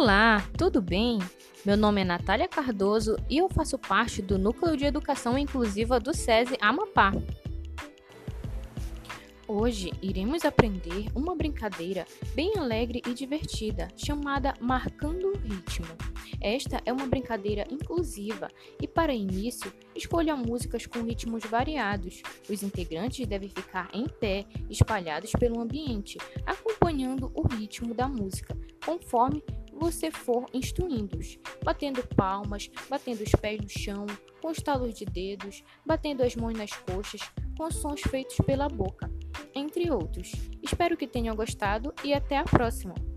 Olá, tudo bem? Meu nome é Natália Cardoso e eu faço parte do Núcleo de Educação Inclusiva do SESI Amapá. Hoje iremos aprender uma brincadeira bem alegre e divertida chamada Marcando o Ritmo. Esta é uma brincadeira inclusiva e, para início, escolha músicas com ritmos variados. Os integrantes devem ficar em pé, espalhados pelo ambiente, acompanhando o ritmo da música, conforme você for instruindo-os, batendo palmas, batendo os pés no chão, com os talos de dedos, batendo as mãos nas coxas, com sons feitos pela boca, entre outros. Espero que tenham gostado e até a próxima!